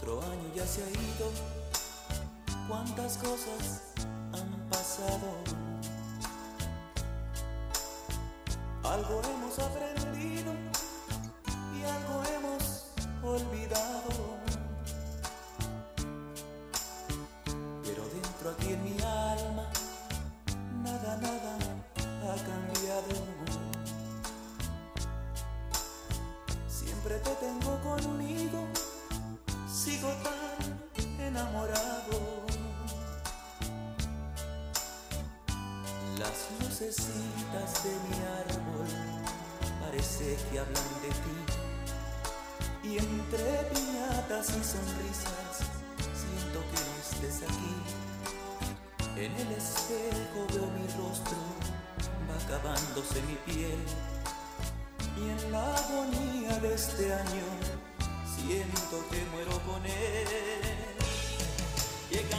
Otro año ya se ha ido, cuántas cosas han pasado. Algo hemos aprendido mi piel. Y en la agonía de este año siento que muero con él. Llega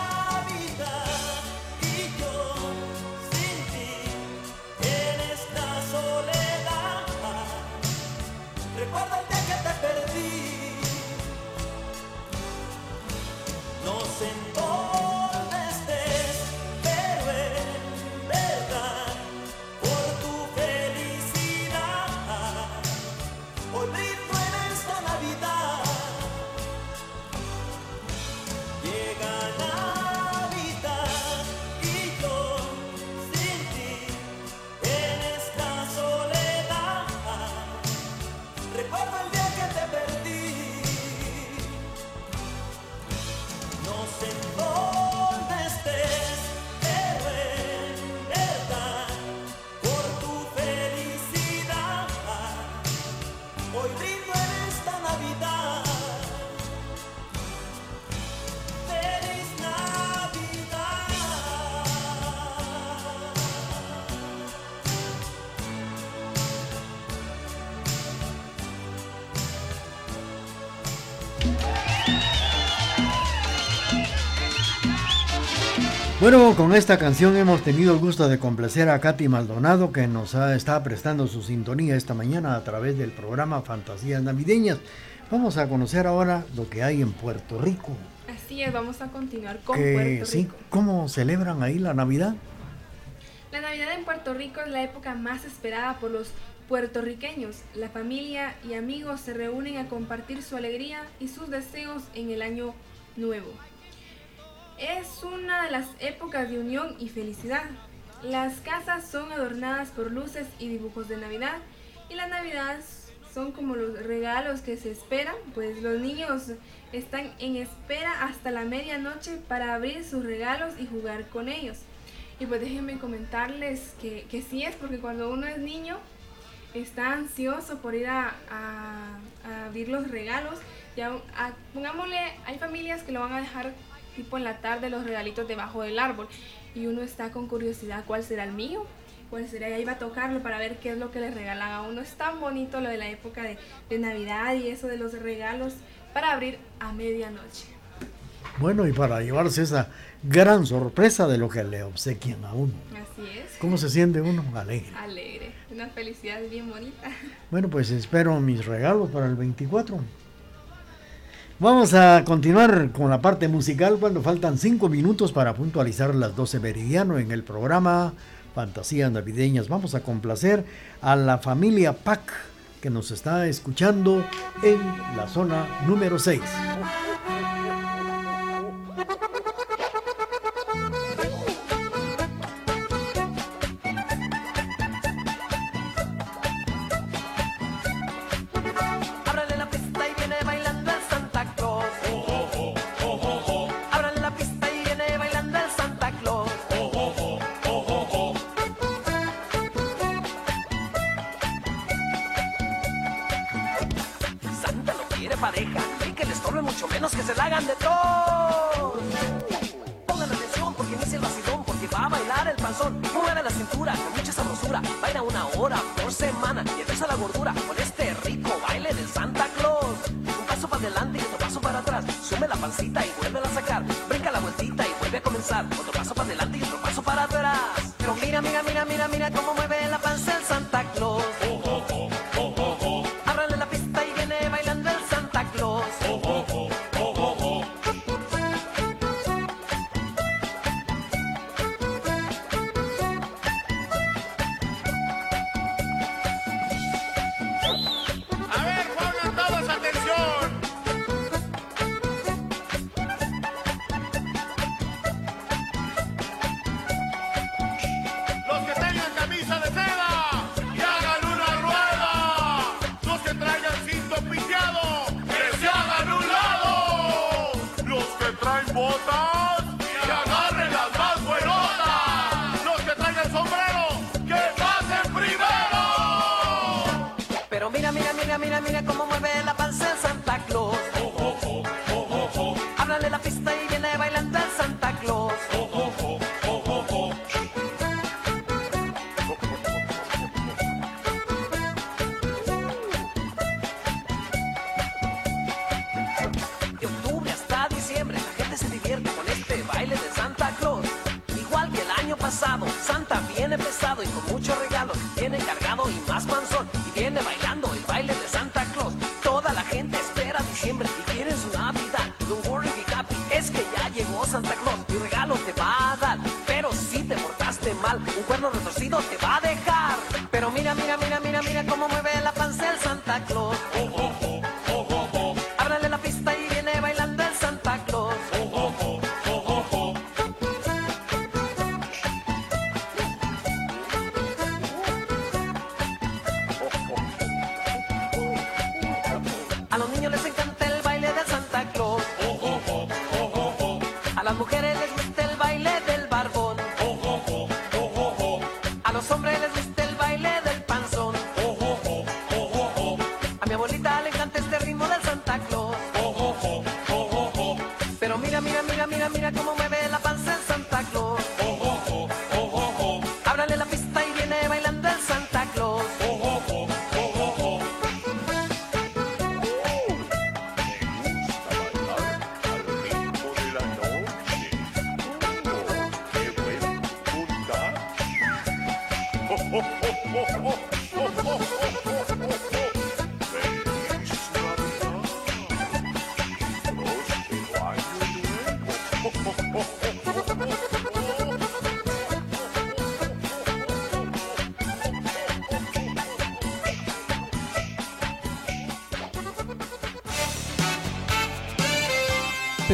No Bueno, con esta canción hemos tenido el gusto de complacer a Katy Maldonado que nos ha, está prestando su sintonía esta mañana a través del programa Fantasías Navideñas. Vamos a conocer ahora lo que hay en Puerto Rico. Así es, vamos a continuar con Que, Puerto sí, Rico. ¿Cómo celebran ahí la Navidad? La Navidad en Puerto Rico es la época más esperada por los puertorriqueños. La familia y amigos se reúnen a compartir su alegría y sus deseos en el año nuevo. Es una de las épocas de unión y felicidad. Las casas son adornadas por luces y dibujos de Navidad y las Navidades son como los regalos que se esperan, pues los niños están en espera hasta la medianoche para abrir sus regalos y jugar con ellos. Y pues déjenme comentarles que, que sí es, porque cuando uno es niño está ansioso por ir a, a- abrir los regalos. Ya, a- pongámosle, hay familias que lo van a dejar tipo en la tarde los regalitos debajo del árbol y uno está con curiosidad cuál será el mío. pues ya iba a tocarlo para ver qué es lo que le regalan a uno. Es tan bonito lo de la época de, de Navidad y eso de los regalos para abrir a medianoche. Bueno, y para llevarse esa gran sorpresa de lo que le obsequian a uno. Así es. ¿Cómo se siente uno? Alegre. Alegre. Una felicidad bien bonita. Bueno, pues espero mis regalos para el 24. Vamos a continuar con la parte musical cuando faltan 5 minutos para puntualizar las 12 meridiano en el programa Fantasías Navideñas. Vamos a complacer a la familia Pac que nos está escuchando en la zona número 6. Santa viene pesado y con mucho regalo. ho ho ho ho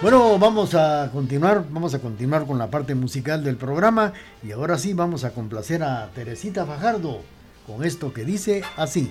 Bueno, vamos a continuar, vamos a continuar con la parte musical del programa y ahora sí vamos a complacer a Teresita Fajardo con esto que dice así.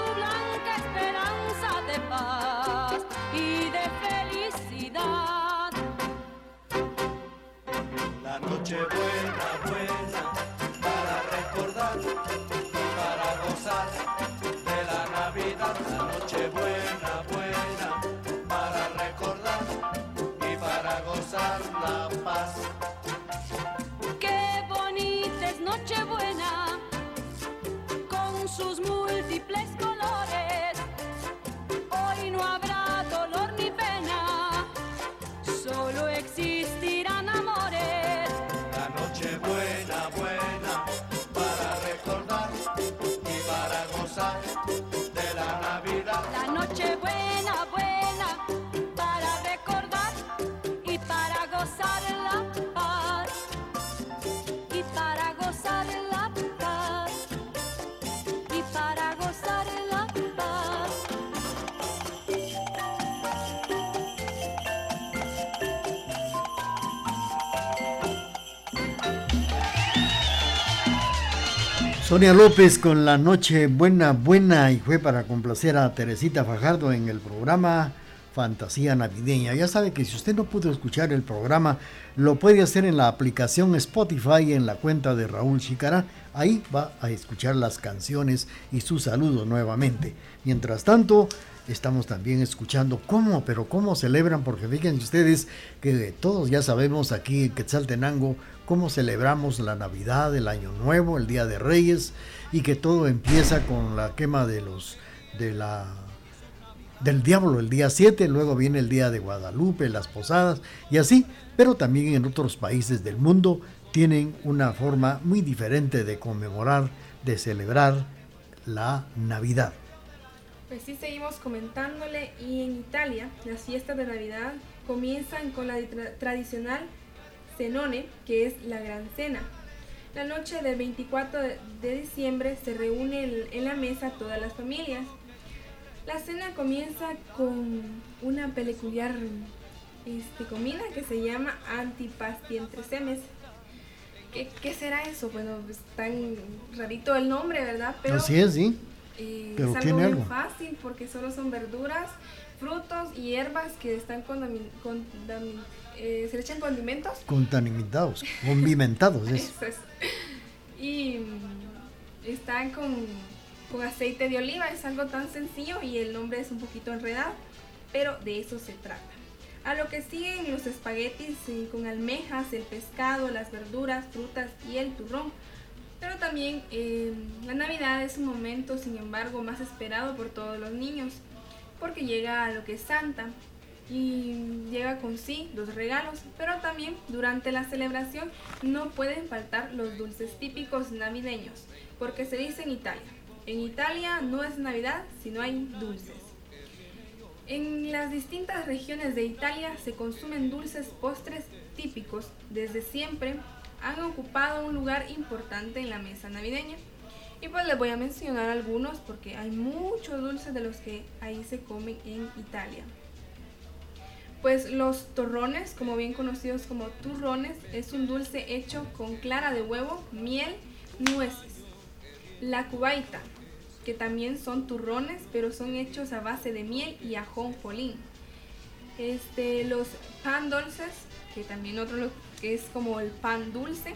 Su blanca esperanza de paz y de felicidad. La noche buena, Sonia López con la noche buena, buena y fue para complacer a Teresita Fajardo en el programa Fantasía Navideña. Ya sabe que si usted no pudo escuchar el programa, lo puede hacer en la aplicación Spotify en la cuenta de Raúl Chicará. Ahí va a escuchar las canciones y su saludo nuevamente. Mientras tanto, estamos también escuchando cómo, pero cómo celebran, porque fíjense ustedes que todos ya sabemos aquí en Quetzaltenango cómo celebramos la Navidad, el Año Nuevo, el Día de Reyes y que todo empieza con la quema de los de la del diablo el día 7, luego viene el día de Guadalupe, las posadas y así, pero también en otros países del mundo tienen una forma muy diferente de conmemorar, de celebrar la Navidad. Pues sí, seguimos comentándole y en Italia las fiestas de Navidad comienzan con la tradicional Cenone, que es la gran cena. La noche del 24 de diciembre se reúne en la mesa todas las familias. La cena comienza con una peculiar este, comida que se llama antipasti entre semes. ¿Qué, será eso? Bueno, es tan rarito el nombre, ¿verdad? Pero, Así es, sí. Eh, Pero es tiene algo muy fácil porque solo son verduras, frutos y hierbas que están contaminadas eh, se le echan condimentos. Contaminados, condimentados. Y mm, están con, con aceite de oliva, es algo tan sencillo y el nombre es un poquito enredado, pero de eso se trata. A lo que siguen los espaguetis con almejas, el pescado, las verduras, frutas y el turrón. Pero también eh, la Navidad es un momento, sin embargo, más esperado por todos los niños, porque llega a lo que es Santa, y llega con sí los regalos, pero también durante la celebración no pueden faltar los dulces típicos navideños, porque se dice en Italia, en Italia no es Navidad si no hay dulces. En las distintas regiones de Italia se consumen dulces postres típicos, desde siempre han ocupado un lugar importante en la mesa navideña. Y pues les voy a mencionar algunos porque hay muchos dulces de los que ahí se comen en Italia. Pues los torrones, como bien conocidos como turrones, es un dulce hecho con clara de huevo, miel, nueces. La cubaita, que también son turrones, pero son hechos a base de miel y ajonjolín. Este, los pan dulces, que también otro lo- que es como el pan dulce,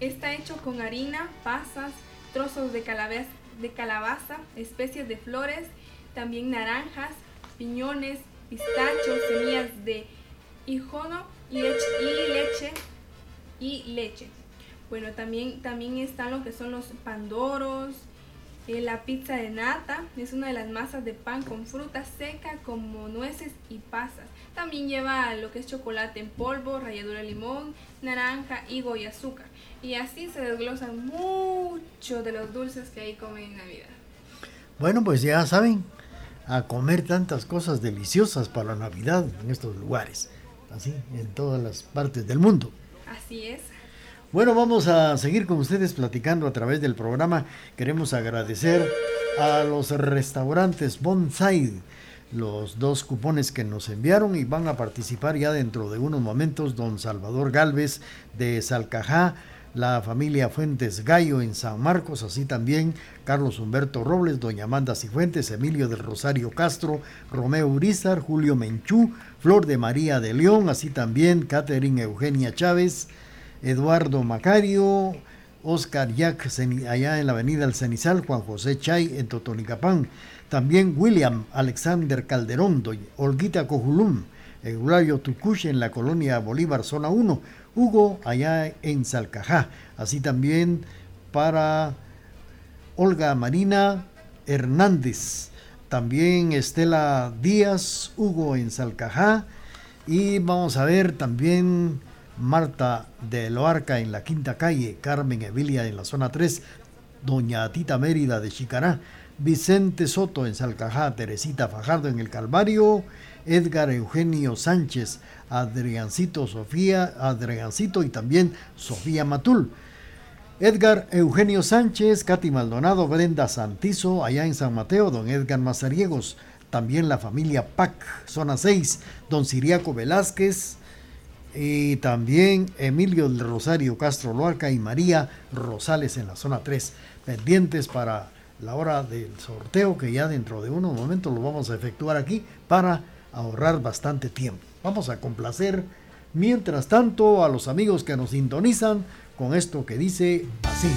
está hecho con harina, pasas, trozos de calabaza, de calabaza, especies de flores, también naranjas, piñones, pistachos, semillas de hijono y leche, y leche y leche. Bueno, también, también están lo que son los pandoros, eh, la pizza de nata, es una de las masas de pan con fruta seca como nueces y pasas. También lleva lo que es chocolate en polvo, ralladura de limón, naranja, higo y azúcar. Y así se desglosan muchos de los dulces que ahí comen en Navidad. Bueno, pues ya saben, a comer tantas cosas deliciosas para la Navidad en estos lugares, así, en todas las partes del mundo. Así es. Bueno, vamos a seguir con ustedes platicando a través del programa. Queremos agradecer a los restaurantes Bonsai los dos cupones que nos enviaron y van a participar ya dentro de unos momentos don Salvador Galvez de Salcajá, la familia Fuentes Gallo en San Marcos, así también Carlos Humberto Robles, doña Amanda Cifuentes, Emilio del Rosario Castro, Romeo Urizar, Julio Menchú, Flor de María de León, así también Catherine Eugenia Chávez, Eduardo Macario, Oscar Ceni- allá en la avenida El Cenizal, Juan José Chay en Totonicapán, también William Alexander Calderón, doña Olguita Cojulum, Eulario Tucush en la colonia Bolívar, zona 1, Hugo allá en Salcajá, así también para Olga Marina Hernández, también Estela Díaz, Hugo en Salcajá, y vamos a ver también Marta de Loarca en la quinta calle, Carmen Evilia en la zona 3, Doña Tita Mérida de Chicará, Vicente Soto en Salcajá, Teresita Fajardo en el Calvario, Edgar Eugenio Sánchez, Adriancito Sofía, Adriancito y también Sofía Matul. Edgar Eugenio Sánchez, Katy Maldonado, Brenda Santizo, allá en San Mateo, don Edgar Mazariegos, también la familia PAC, zona 6, don Siriaco Velázquez, y también Emilio del Rosario Castro Loarca y María Rosales en la zona 3, pendientes para la hora del sorteo que ya dentro de unos momentos lo vamos a efectuar aquí para ahorrar bastante tiempo. Vamos a complacer mientras tanto a los amigos que nos sintonizan con esto que dice así.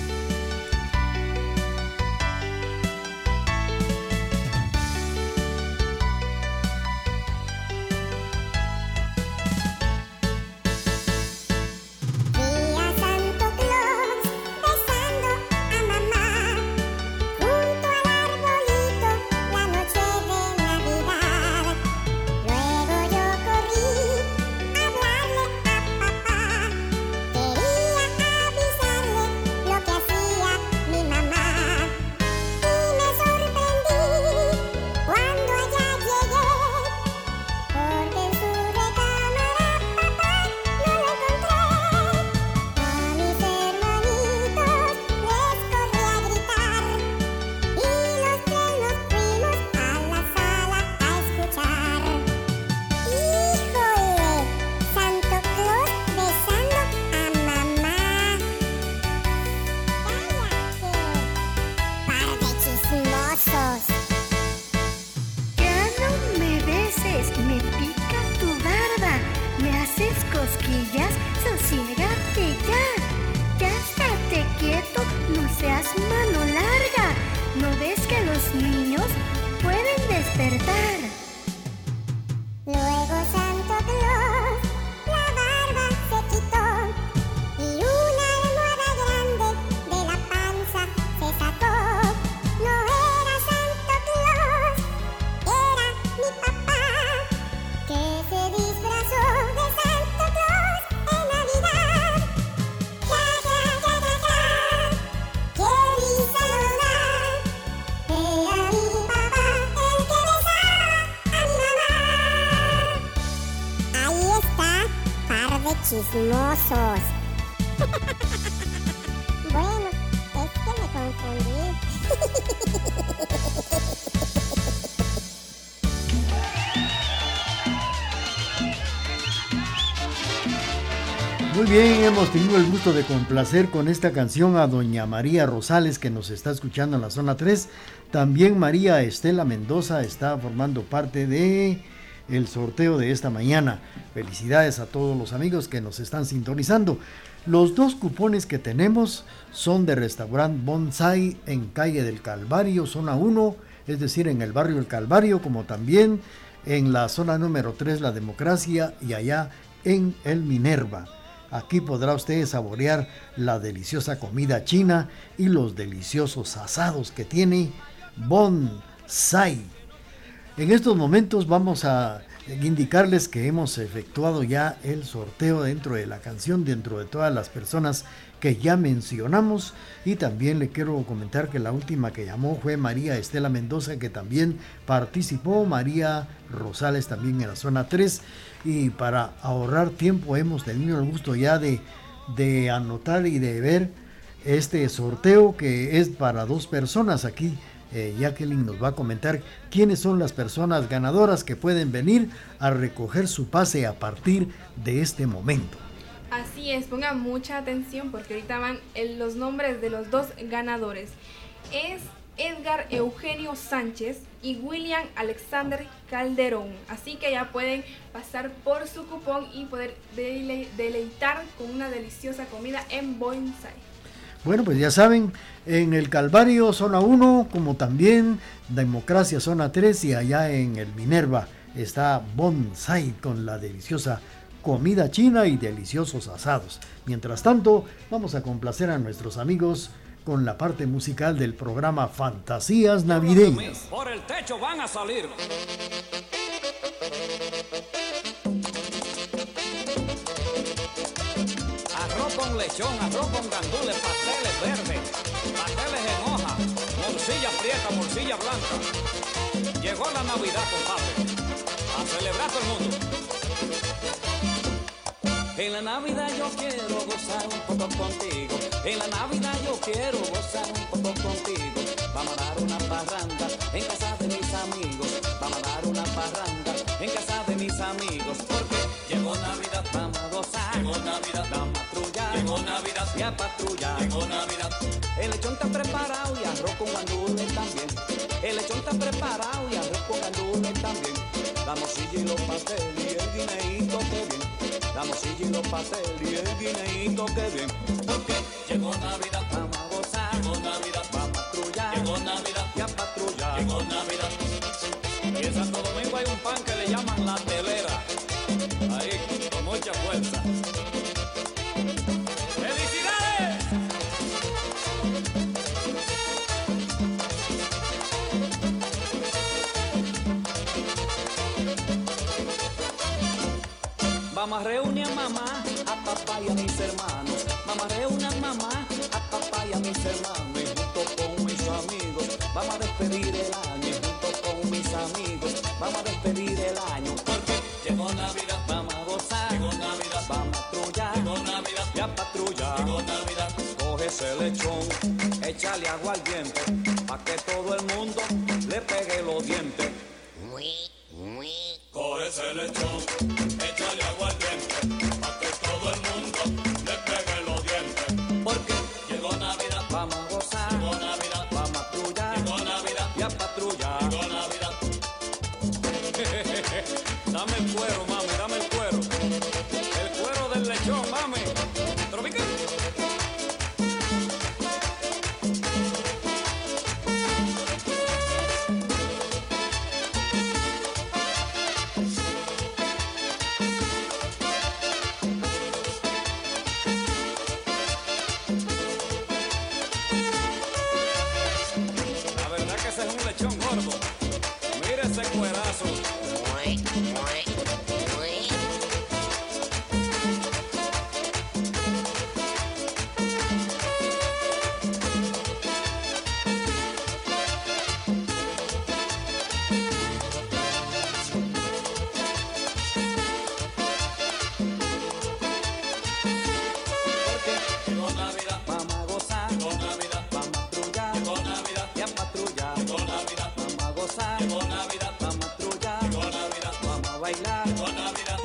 Hemos tenido el gusto de complacer con esta canción a doña María Rosales que nos está escuchando en la zona 3. También María Estela Mendoza está formando parte de el sorteo de esta mañana. Felicidades a todos los amigos que nos están sintonizando. Los dos cupones que tenemos son de restaurante Bonsai en calle del Calvario, zona 1, es decir, en el barrio del Calvario, como también en la zona número 3, la Democracia, y allá en el Minerva. Aquí podrá usted saborear la deliciosa comida china y los deliciosos asados que tiene Bonsai. En estos momentos vamos a indicarles que hemos efectuado ya el sorteo dentro de la canción, dentro de todas las personas que ya mencionamos. Y también le quiero comentar que la última que llamó fue María Estela Mendoza, que también participó, María Rosales también en la zona 3. Y para ahorrar tiempo hemos tenido el gusto ya de, de anotar y de ver este sorteo que es para dos personas aquí eh, Jacqueline nos va a comentar quiénes son las personas ganadoras que pueden venir a recoger su pase a partir de este momento. Así es, pongan mucha atención porque ahorita van los nombres de los dos ganadores. Es Edgar Eugenio Sánchez y William Alexander Calderón. Así que ya pueden pasar por su cupón y poder deleitar con una deliciosa comida en Bonsai. Bueno, pues ya saben, en el Calvario zona 1, como también Democracia zona 3 y allá en el Minerva está Bonsai con la deliciosa comida china y deliciosos asados. Mientras tanto, vamos a complacer a nuestros amigos con la parte musical del programa Fantasías Navideñas. Por el techo van a salir. con lechón, arroz con gandules, pasteles verdes, pasteles en hoja, morcilla prieta, morcilla blanca. Llegó la Navidad, compadre, a celebrar todo el mundo. En la Navidad yo quiero gozar un poco contigo. En la Navidad yo quiero gozar un poco contigo. Vamos a dar una parranda en casa de mis amigos. Vamos a dar una parranda en casa de mis amigos. Porque llegó Navidad, vamos a gozar. Llegó Navidad, vamos a Llegó Navidad, y a patrulla. Llegó Navidad. El lechón está preparado y arroz con gandules también. El lechón está preparado y arroz con gandules también. La morcilla y los pasteles y el guineíto que bien. La morcilla y los pasteles y el guineíto que bien. Porque llegó Navidad, vamos a gozar. Llegó Navidad, vamos a patrullar. Llegó Navidad, y a patrullar. Llegó Navidad. Y en Santo Domingo hay un pan que le llaman la telera. Vamos a mamá, a papá y a mis hermanos. A reunir a mamá, a papá y a mis hermanos. Y junto con mis amigos, vamos a despedir el año. junto con mis amigos, vamos a despedir el año. Porque llegó Navidad, vamos a gozar. Llegó Navidad, vamos a patrullar. Llegó Navidad, ya patrulla. Llegó Navidad, coge ese lechón, échale agua al diente, dame el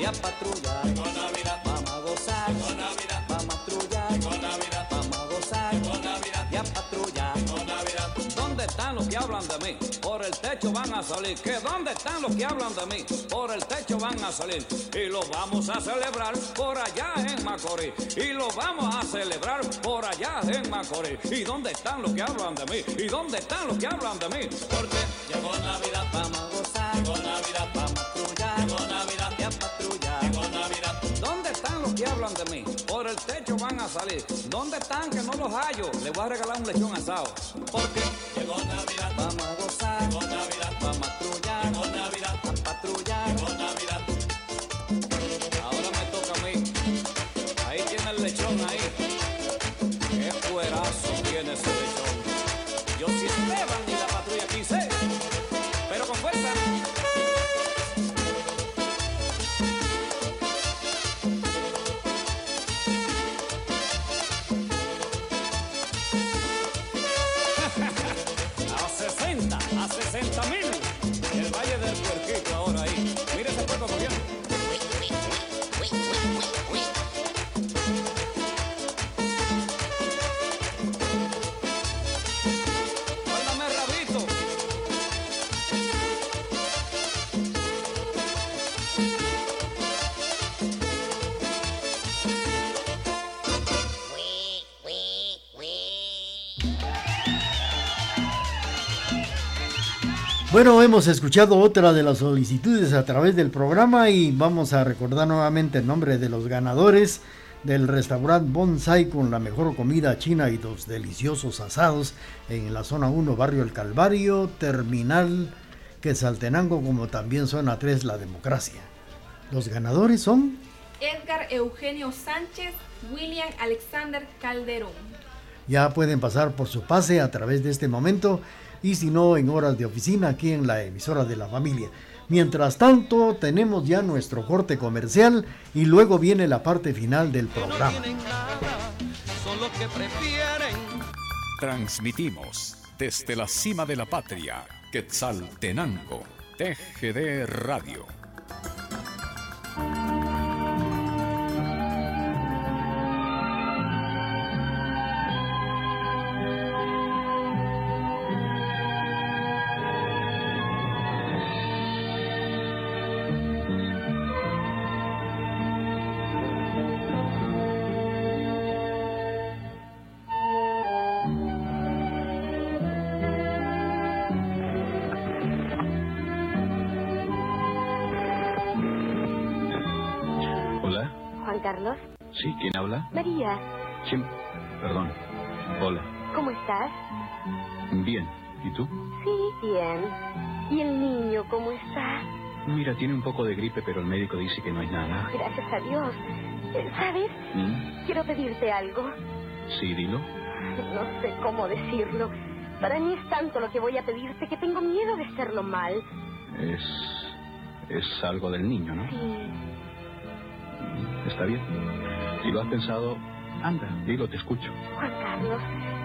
y a patrullar. Llegó Navidad, vamos a gozar. Llegó Navidad, vamos a patrullar. Llegó Navidad, vamos a gozar. Llegó Navidad, y a patrullar. Llegó Navidad. ¿Dónde están los que hablan de mí, por el techo van a salir. ¿Que dónde están los que hablan de mí? Por el techo van a salir. Y lo vamos a celebrar por allá en Macorís. Y lo vamos a celebrar por allá en Macorís. ¿Y dónde están los que hablan de mí? ¿Y dónde están los que hablan de mí? Porque llegó Navidad para gozar. Llegó Navidad para patrullar. Llegó Navidad que hablan de mí? Por el techo van a salir. ¿Dónde están que no los hallo? Les voy a regalar un lechón asado. Porque llegó Navidad, vamos a gozar. Llegó Navidad, vamos a patrullar. Llegó Navidad, a patrullar. Bueno, hemos escuchado otra de las solicitudes a través del programa y vamos a recordar nuevamente el nombre de los ganadores del restaurante Bonsai con la mejor comida china y dos deliciosos asados en la zona 1, barrio El Calvario, terminal Quetzaltenango, como también zona 3, La Democracia. Los ganadores son Edgar Eugenio Sánchez, William Alexander Calderón. ya pueden pasar por su pase a través de este momento y si no en horas de oficina aquí en la emisora de la familia. Mientras tanto, tenemos ya nuestro corte comercial y luego viene la parte final del programa. Transmitimos desde la cima de la patria, Quetzaltenango, TGD Radio. Sí, ¿quién habla? María, ¿Quién? Perdón. Hola. ¿cómo estás? Bien. ¿Y tú? Sí, bien. ¿Y el niño cómo está? Mira, tiene un poco de gripe, pero el médico dice que no hay nada. Gracias a Dios. Eh, ¿Sabes? ¿Mm? Quiero pedirte algo. Sí, dilo. No sé cómo decirlo. Para mí es tanto lo que voy a pedirte que tengo miedo de hacerlo mal. Es... Es algo del niño, ¿no? Sí. Está bien. Si lo has pensado, anda, dilo, te escucho. Juan Carlos,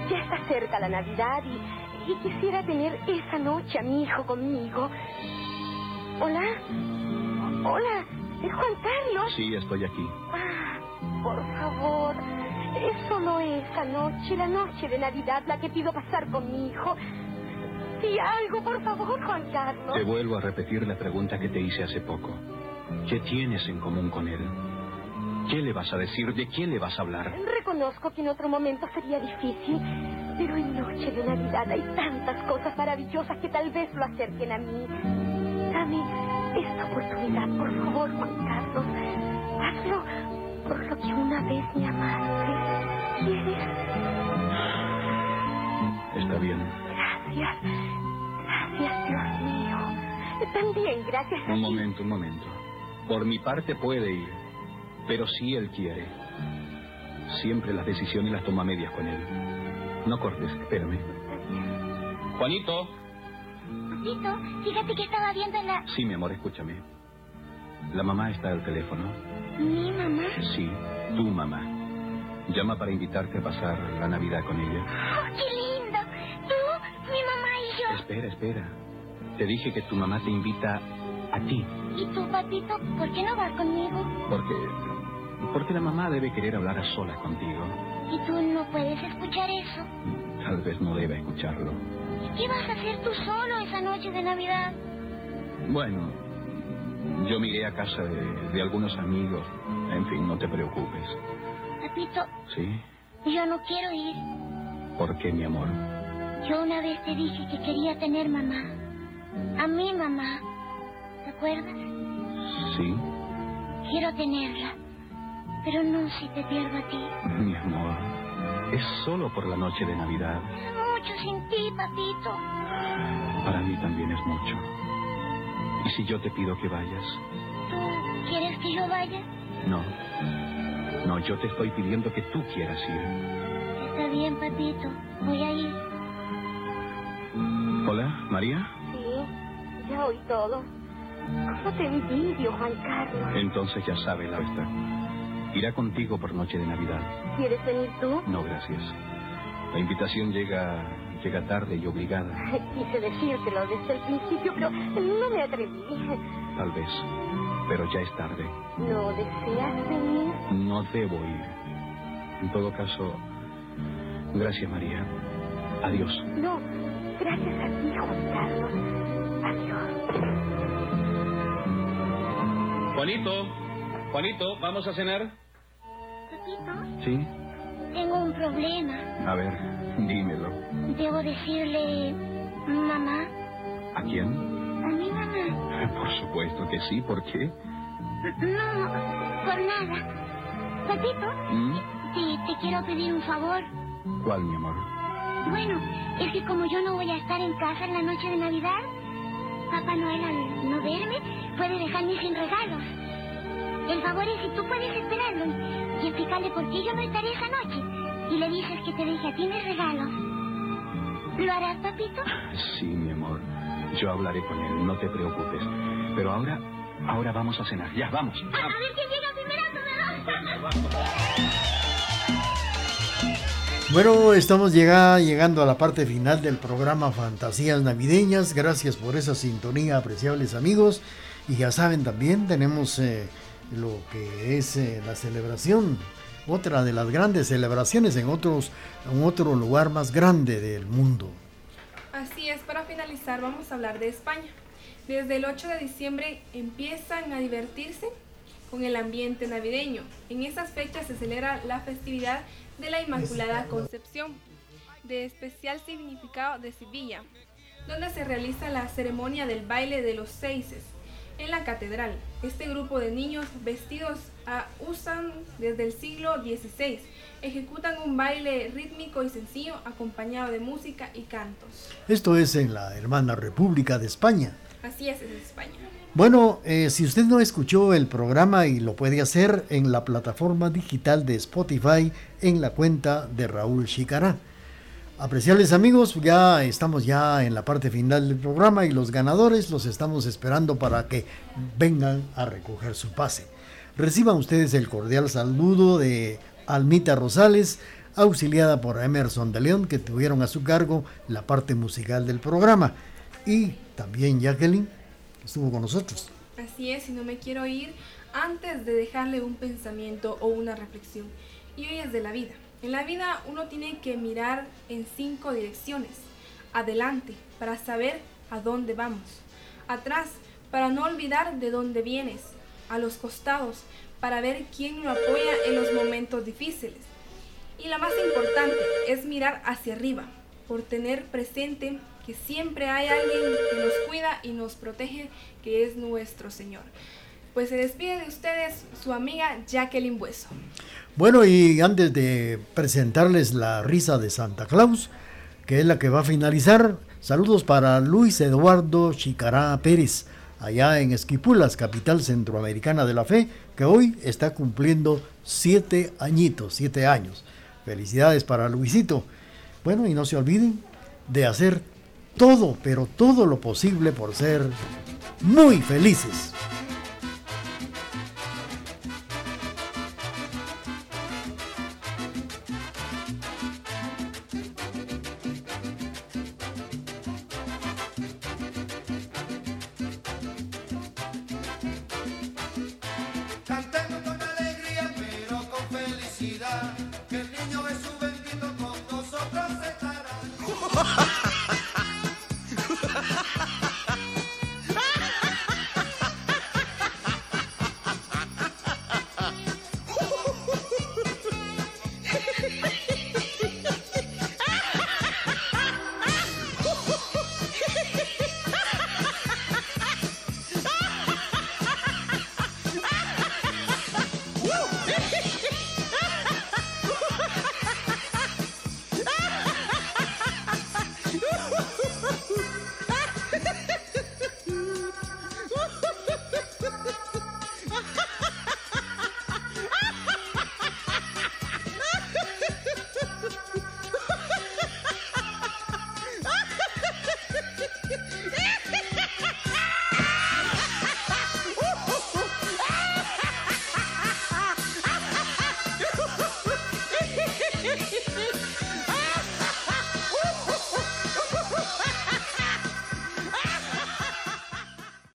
ya está cerca la Navidad y, y quisiera tener esa noche a mi hijo conmigo. ¿Hola? Hola, ¿es Juan Carlos? Sí, estoy aquí. Ah, por favor, es solo esa noche, la noche de Navidad, la que pido pasar con mi hijo. Sí, algo, por favor, Juan Carlos. Te vuelvo a repetir la pregunta que te hice hace poco. ¿Qué tienes en común con él? ¿Qué le vas a decir? ¿De quién le vas a hablar? Reconozco que en otro momento sería difícil, pero en noche de Navidad hay tantas cosas maravillosas que tal vez lo acerquen a mí. Dame esta oportunidad, por favor, Juan Carlos. Hazlo por lo que una vez me amaste. ¿Quieres? Está bien. Gracias. Gracias, Dios mío. También gracias a Un ti. momento, un momento. Por mi parte puede ir, pero si él quiere. Siempre las decisiones las toma medias con él. No cortes, espérame. Juanito. Tito, fíjate que estaba viendo en la... Sí, mi amor, escúchame. La mamá está al teléfono. ¿Mi mamá? Sí, tu mamá. Llama para invitarte a pasar la Navidad con ella. ¡Oh, qué lindo! Tú, mi mamá y yo. Espera, espera. Te dije que tu mamá te invita a ti. ¿Y tú, papito, por qué no vas conmigo? Porque. Porque la mamá debe querer hablar a solas contigo. ¿Y tú no puedes escuchar eso? Tal vez no deba escucharlo. ¿Y qué vas a hacer tú solo esa noche de Navidad? Bueno, yo me iré a casa de, de algunos amigos. En fin, no te preocupes. Papito, ¿Sí? yo no quiero ir. ¿Por qué, mi amor? Yo una vez te dije que quería tener mamá. A mi mamá. ¿Te acuerdas? Sí, Quiero tenerla. Pero no si te pierdo a ti. mi amor. Es solo por la noche de Navidad. Mucho sin ti, papito. Para mí también es mucho. ¿Y si yo te pido que vayas? ¿Tú quieres que yo vaya? No. No, yo te estoy pidiendo que tú quieras ir. Está bien, papito. Voy a ir. Hola, María. Sí, ya oí todo. ¿Cómo te envidio, Juan Carlos? Entonces ya sabe la esta. Irá contigo por noche de Navidad. ¿Quieres venir tú? No, gracias. La invitación llega llega tarde y obligada. Quise decírtelo desde el principio, pero no me atreví. Tal vez. Pero ya es tarde. ¿No deseas venir? No debo ir. En todo caso, gracias, María. Adiós. No, gracias a ti, Juan Carlos. Adiós. Juanito, Juanito, ¿vamos a cenar? Papito, Sí. tengo un problema. A ver, dímelo. Debo decirle... Mamá. ¿A quién? A mi mamá. Por supuesto que sí. ¿Por qué? No, por nada. Papito, ¿Mm? te, te quiero pedir un favor. ¿Cuál, mi amor? Bueno, es que como yo no voy a estar en casa en la noche de Navidad, Papá Noel al no verme puede dejarme sin regalos. El favor es si tú puedes esperarlo y, y explicarle por qué yo no estaré esa noche. Y le dices que te deje a ti mis regalos. ¿Lo harás, papito? Sí, mi amor. Yo hablaré con él, no te preocupes. Pero ahora, ahora vamos a cenar. Ya, vamos. A, a ver quién llega primero, Bueno, estamos llega- llegando a la parte final del programa Fantasías Navideñas. Gracias por esa sintonía, apreciables amigos. Y ya saben, también tenemos eh, lo que es eh, la celebración, otra de las grandes celebraciones en, otros, en otro lugar más grande del mundo. Así es, para finalizar vamos a hablar de España. Desde el 8 de diciembre empiezan a divertirse con el ambiente navideño. En esas fechas se celebra la festividad de la Inmaculada Concepción, de especial significado de Sevilla, donde se realiza la ceremonia del baile de los seises en la catedral. Este grupo de niños vestidos ah, usan desde el siglo XVI. Ejecutan un baile rítmico y sencillo acompañado de música y cantos. Esto es en la hermana República de España. Así es, es España. Bueno, eh, si usted no escuchó el programa y lo puede hacer en la plataforma digital de Spotify en la cuenta de Raúl Chicará. Apreciables amigos, ya estamos ya en la parte final del programa y los ganadores los estamos esperando para que vengan a recoger su pase. Reciban ustedes el cordial saludo de Almita Rosales, auxiliada por Emerson de León, que tuvieron a su cargo la parte musical del programa. Y también Jacqueline, que estuvo con nosotros. Así es, y no me quiero ir antes de dejarle un pensamiento o una reflexión. Y hoy es de la vida. En la vida uno tiene que mirar en cinco direcciones. Adelante, para saber a dónde vamos. Atrás, para no olvidar de dónde vienes. A los costados, para ver quién lo apoya en los momentos difíciles. Y la más importante es mirar hacia arriba, por tener presente que siempre hay alguien que nos cuida y nos protege, que es nuestro Señor. Pues se despide de ustedes su amiga Jacqueline Bueso. Bueno, y antes de presentarles la risa de Santa Claus, que es la que va a finalizar, saludos para Luis Eduardo Chicará Pérez, allá en Esquipulas, capital centroamericana de la fe, que hoy está cumpliendo siete añitos, siete años. Felicidades para Luisito. Bueno, y no se olviden de hacer todo, pero todo lo posible por ser muy felices. ha ha